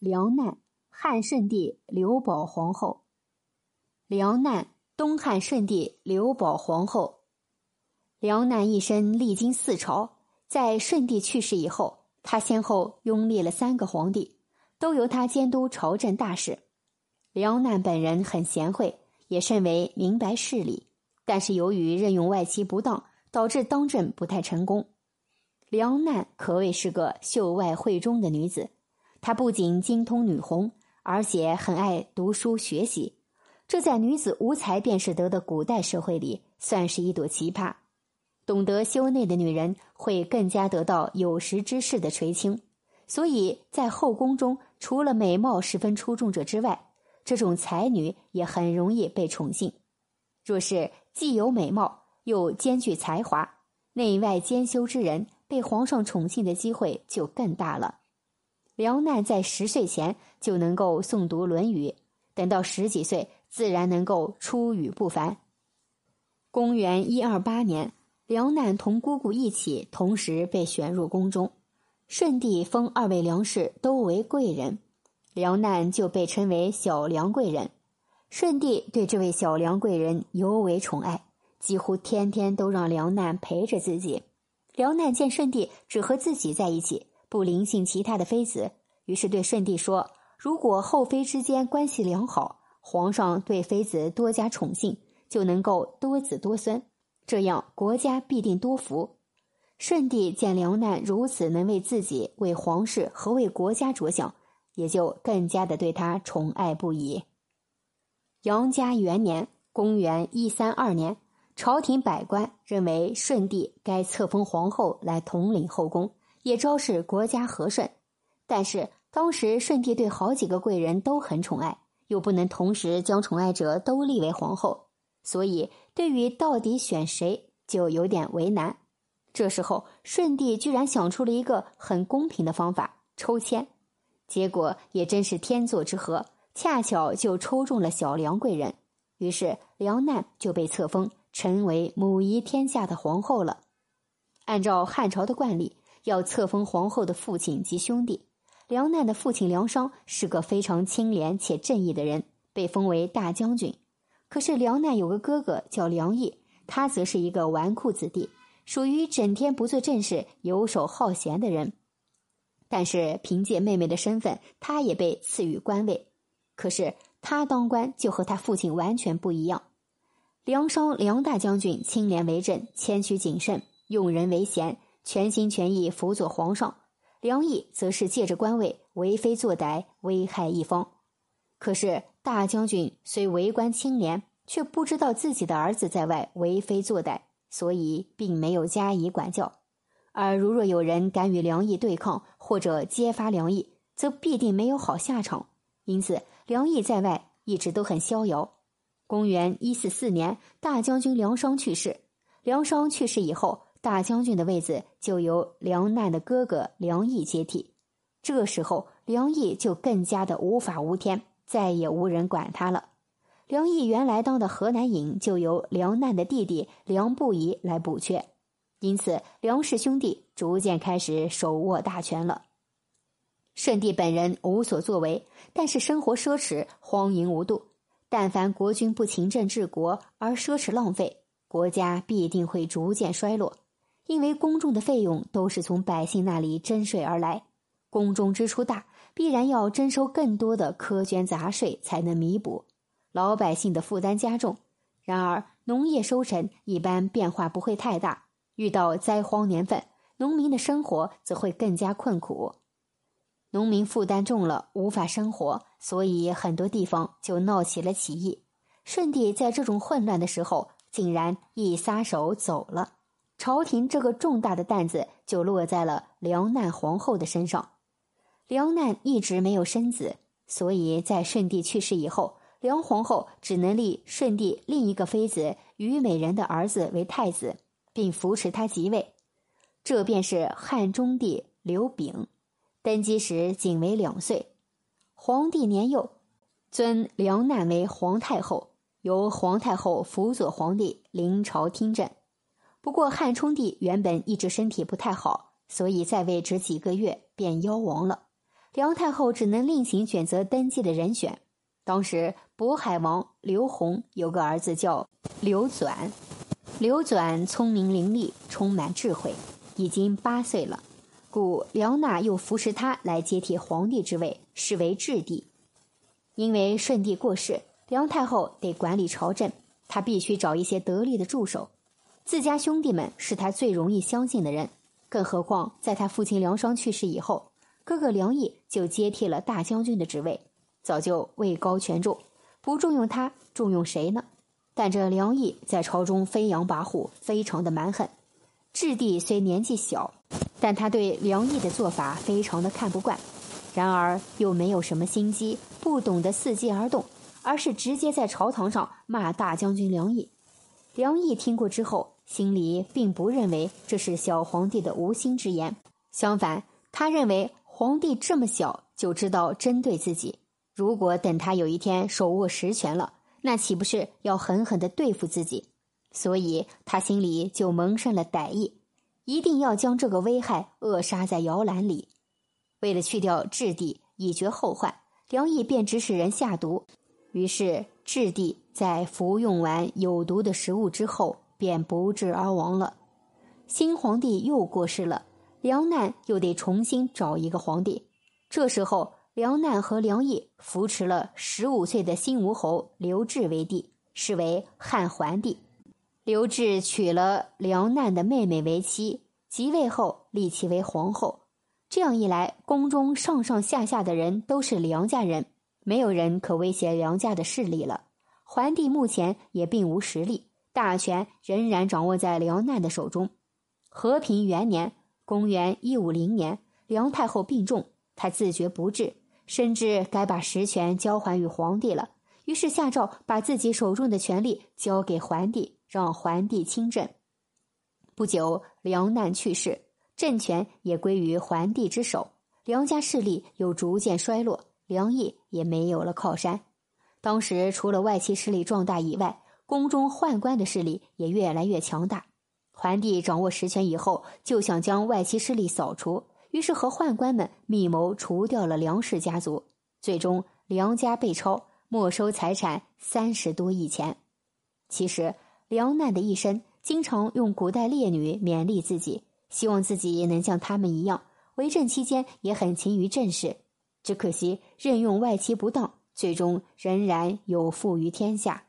梁难，汉顺帝刘保皇后。梁难，东汉顺帝刘保皇后。梁难一生历经四朝，在顺帝去世以后，他先后拥立了三个皇帝，都由他监督朝政大事。梁难本人很贤惠，也甚为明白事理，但是由于任用外戚不当，导致当政不太成功。梁难可谓是个秀外慧中的女子。她不仅精通女红，而且很爱读书学习，这在女子无才便是德的古代社会里算是一朵奇葩。懂得修内的女人会更加得到有识之士的垂青，所以在后宫中，除了美貌十分出众者之外，这种才女也很容易被宠幸。若是既有美貌又兼具才华，内外兼修之人，被皇上宠幸的机会就更大了。梁难在十岁前就能够诵读《论语》，等到十几岁，自然能够出语不凡。公元一二八年，梁难同姑姑一起同时被选入宫中，顺帝封二位梁氏都为贵人，梁难就被称为小梁贵人。顺帝对这位小梁贵人尤为宠爱，几乎天天都让梁难陪着自己。梁难见顺帝只和自己在一起。不灵幸其他的妃子，于是对舜帝说：“如果后妃之间关系良好，皇上对妃子多加宠幸，就能够多子多孙，这样国家必定多福。”舜帝见梁难如此能为自己、为皇室和为国家着想，也就更加的对他宠爱不已。杨家元年（公元一三二年），朝廷百官认为舜帝该册封皇后来统领后宫。也昭示国家和顺，但是当时舜帝对好几个贵人都很宠爱，又不能同时将宠爱者都立为皇后，所以对于到底选谁就有点为难。这时候舜帝居然想出了一个很公平的方法——抽签，结果也真是天作之合，恰巧就抽中了小梁贵人，于是梁难就被册封成为母仪天下的皇后了。按照汉朝的惯例。要册封皇后的父亲及兄弟，梁难的父亲梁商是个非常清廉且正义的人，被封为大将军。可是梁难有个哥哥叫梁毅，他则是一个纨绔子弟，属于整天不做正事、游手好闲的人。但是凭借妹妹的身份，他也被赐予官位。可是他当官就和他父亲完全不一样。梁商梁大将军清廉为政，谦虚谨慎，用人为贤。全心全意辅佐皇上，梁毅则是借着官位为非作歹，危害一方。可是大将军虽为官清廉，却不知道自己的儿子在外为非作歹，所以并没有加以管教。而如若有人敢与梁毅对抗，或者揭发梁毅，则必定没有好下场。因此，梁毅在外一直都很逍遥。公元一四四年，大将军梁商去世。梁商去世以后。大将军的位子就由梁难的哥哥梁毅接替，这时候梁毅就更加的无法无天，再也无人管他了。梁毅原来当的河南尹就由梁难的弟弟梁不疑来补缺，因此梁氏兄弟逐渐开始手握大权了。顺帝本人无所作为，但是生活奢侈，荒淫无度。但凡国君不勤政治国而奢侈浪费，国家必定会逐渐衰落。因为公众的费用都是从百姓那里征税而来，宫中支出大，必然要征收更多的苛捐杂税才能弥补，老百姓的负担加重。然而，农业收成一般变化不会太大，遇到灾荒年份，农民的生活则会更加困苦。农民负担重了，无法生活，所以很多地方就闹起了起义。舜帝在这种混乱的时候，竟然一撒手走了。朝廷这个重大的担子就落在了梁难皇后的身上。梁难一直没有生子，所以在顺帝去世以后，梁皇后只能立顺帝另一个妃子虞美人的儿子为太子，并扶持他即位。这便是汉中帝刘炳，登基时仅为两岁。皇帝年幼，尊梁难为皇太后，由皇太后辅佐皇帝临朝听政。不过汉冲帝原本一直身体不太好，所以在位只几个月便夭亡了。梁太后只能另行选择登基的人选。当时渤海王刘宏有个儿子叫刘纂，刘纂聪明伶俐，充满智慧，已经八岁了，故梁娜又扶持他来接替皇帝之位，视为质帝。因为顺帝过世，梁太后得管理朝政，她必须找一些得力的助手。自家兄弟们是他最容易相信的人，更何况在他父亲梁双去世以后，哥哥梁毅就接替了大将军的职位。早就位高权重，不重用他，重用谁呢？但这梁毅在朝中飞扬跋扈，非常的蛮横。质帝虽年纪小，但他对梁毅的做法非常的看不惯。然而又没有什么心机，不懂得伺机而动，而是直接在朝堂上骂大将军梁毅。梁毅听过之后，心里并不认为这是小皇帝的无心之言，相反，他认为皇帝这么小就知道针对自己。如果等他有一天手握实权了，那岂不是要狠狠的对付自己？所以他心里就萌生了歹意，一定要将这个危害扼杀在摇篮里。为了去掉质帝，以绝后患，梁毅便指使人下毒。于是质帝在服用完有毒的食物之后，便不治而亡了。新皇帝又过世了，梁难又得重新找一个皇帝。这时候。梁难和梁毅扶持了十五岁的新吴侯刘志为帝，是为汉桓帝。刘志娶了梁难的妹妹为妻，即位后立其为皇后。这样一来，宫中上上下下的人都是梁家人，没有人可威胁梁家的势力了。桓帝目前也并无实力，大权仍然掌握在梁难的手中。和平元年（公元一五零年），梁太后病重，他自觉不治。甚至该把实权交还于皇帝了，于是下诏把自己手中的权力交给桓帝，让桓帝亲政。不久，梁难去世，政权也归于桓帝之手，梁家势力又逐渐衰落，梁毅也没有了靠山。当时除了外戚势力壮大以外，宫中宦官的势力也越来越强大。桓帝掌握实权以后，就想将外戚势力扫除。于是和宦官们密谋除掉了梁氏家族，最终梁家被抄，没收财产三十多亿钱。其实梁难的一生，经常用古代烈女勉励自己，希望自己也能像他们一样，为政期间也很勤于政事。只可惜任用外戚不当，最终仍然有负于天下。